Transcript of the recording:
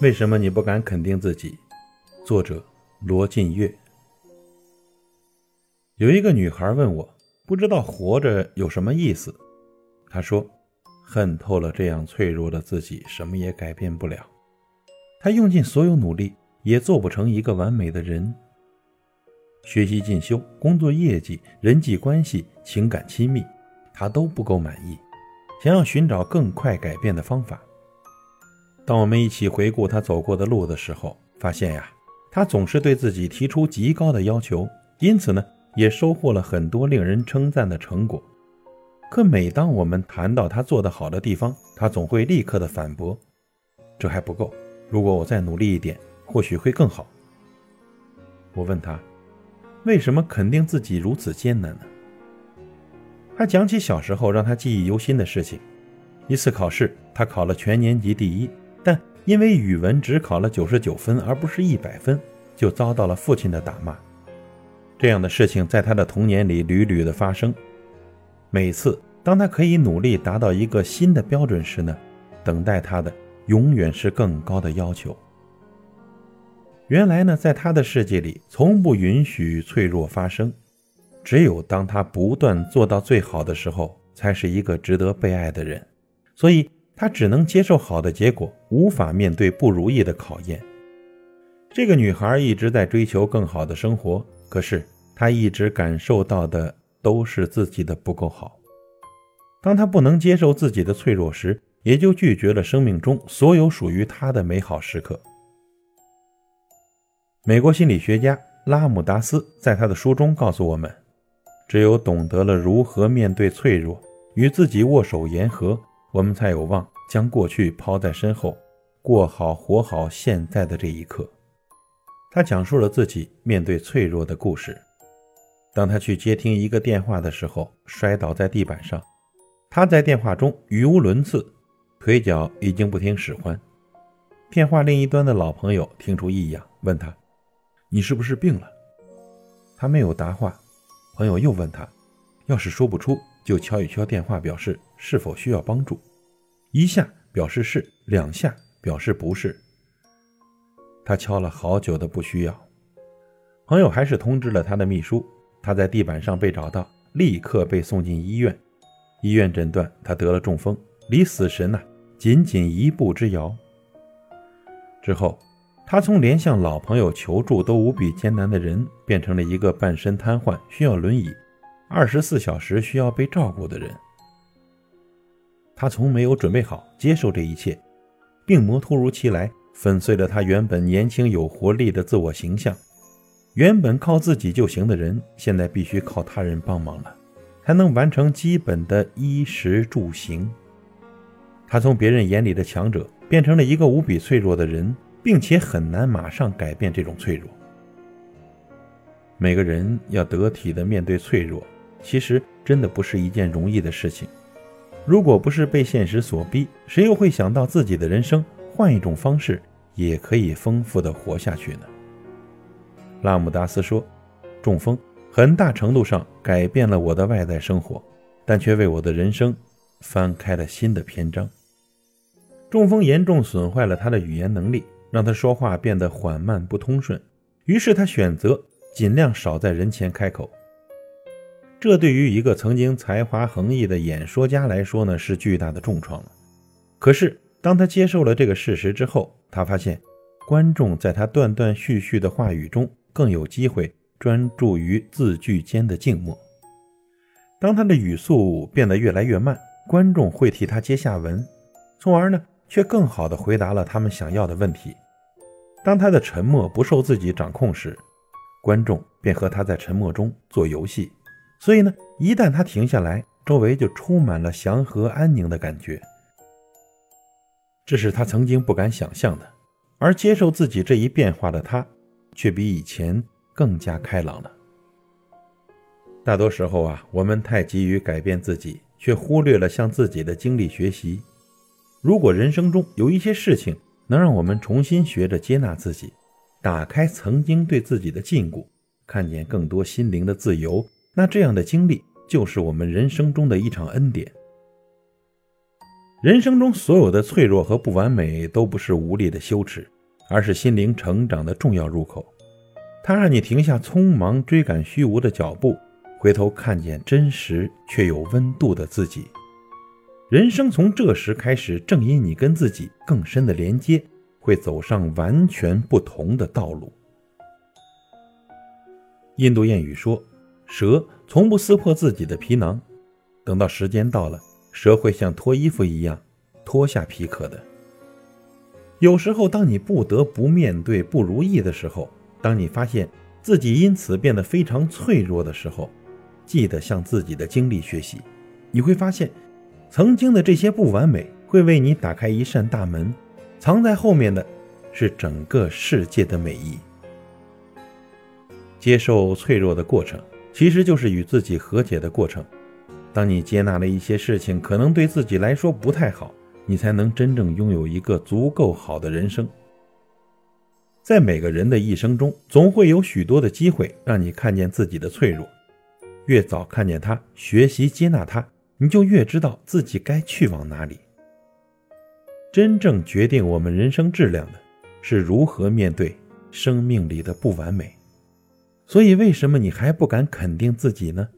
为什么你不敢肯定自己？作者罗晋月。有一个女孩问我，不知道活着有什么意思。她说，恨透了这样脆弱的自己，什么也改变不了。她用尽所有努力，也做不成一个完美的人。学习进修、工作业绩、人际关系、情感亲密，他都不够满意，想要寻找更快改变的方法。当我们一起回顾他走过的路的时候，发现呀，他总是对自己提出极高的要求，因此呢，也收获了很多令人称赞的成果。可每当我们谈到他做得好的地方，他总会立刻的反驳：“这还不够，如果我再努力一点，或许会更好。”我问他，为什么肯定自己如此艰难呢？他讲起小时候让他记忆犹新的事情：一次考试，他考了全年级第一。但因为语文只考了九十九分，而不是一百分，就遭到了父亲的打骂。这样的事情在他的童年里屡屡的发生。每次当他可以努力达到一个新的标准时呢，等待他的永远是更高的要求。原来呢，在他的世界里，从不允许脆弱发生。只有当他不断做到最好的时候，才是一个值得被爱的人。所以。他只能接受好的结果，无法面对不如意的考验。这个女孩一直在追求更好的生活，可是她一直感受到的都是自己的不够好。当她不能接受自己的脆弱时，也就拒绝了生命中所有属于她的美好时刻。美国心理学家拉姆达斯在他的书中告诉我们：只有懂得了如何面对脆弱，与自己握手言和。我们才有望将过去抛在身后，过好活好现在的这一刻。他讲述了自己面对脆弱的故事。当他去接听一个电话的时候，摔倒在地板上。他在电话中语无伦次，腿脚已经不听使唤。电话另一端的老朋友听出异样，问他：“你是不是病了？”他没有答话。朋友又问他：“要是说不出？”就敲一敲电话，表示是否需要帮助。一下表示是，两下表示不是。他敲了好久的不需要。朋友还是通知了他的秘书，他在地板上被找到，立刻被送进医院。医院诊断他得了中风，离死神呐仅仅一步之遥。之后，他从连向老朋友求助都无比艰难的人，变成了一个半身瘫痪、需要轮椅。二十四小时需要被照顾的人，他从没有准备好接受这一切。病魔突如其来，粉碎了他原本年轻有活力的自我形象。原本靠自己就行的人，现在必须靠他人帮忙了，才能完成基本的衣食住行。他从别人眼里的强者，变成了一个无比脆弱的人，并且很难马上改变这种脆弱。每个人要得体的面对脆弱。其实真的不是一件容易的事情。如果不是被现实所逼，谁又会想到自己的人生换一种方式也可以丰富的活下去呢？拉姆达斯说：“中风很大程度上改变了我的外在生活，但却为我的人生翻开了新的篇章。中风严重损坏了他的语言能力，让他说话变得缓慢不通顺。于是他选择尽量少在人前开口。”这对于一个曾经才华横溢的演说家来说呢，是巨大的重创了。可是，当他接受了这个事实之后，他发现，观众在他断断续续的话语中更有机会专注于字句间的静默。当他的语速变得越来越慢，观众会替他接下文，从而呢，却更好地回答了他们想要的问题。当他的沉默不受自己掌控时，观众便和他在沉默中做游戏。所以呢，一旦他停下来，周围就充满了祥和安宁的感觉。这是他曾经不敢想象的，而接受自己这一变化的他，却比以前更加开朗了。大多时候啊，我们太急于改变自己，却忽略了向自己的经历学习。如果人生中有一些事情能让我们重新学着接纳自己，打开曾经对自己的禁锢。看见更多心灵的自由，那这样的经历就是我们人生中的一场恩典。人生中所有的脆弱和不完美，都不是无力的羞耻，而是心灵成长的重要入口。它让你停下匆忙追赶虚无的脚步，回头看见真实却有温度的自己。人生从这时开始，正因你跟自己更深的连接，会走上完全不同的道路。印度谚语说：“蛇从不撕破自己的皮囊，等到时间到了，蛇会像脱衣服一样脱下皮壳的。”有时候，当你不得不面对不如意的时候，当你发现自己因此变得非常脆弱的时候，记得向自己的经历学习，你会发现，曾经的这些不完美会为你打开一扇大门，藏在后面的，是整个世界的美意。接受脆弱的过程，其实就是与自己和解的过程。当你接纳了一些事情可能对自己来说不太好，你才能真正拥有一个足够好的人生。在每个人的一生中，总会有许多的机会让你看见自己的脆弱。越早看见它，学习接纳它，你就越知道自己该去往哪里。真正决定我们人生质量的，是如何面对生命里的不完美。所以，为什么你还不敢肯定自己呢？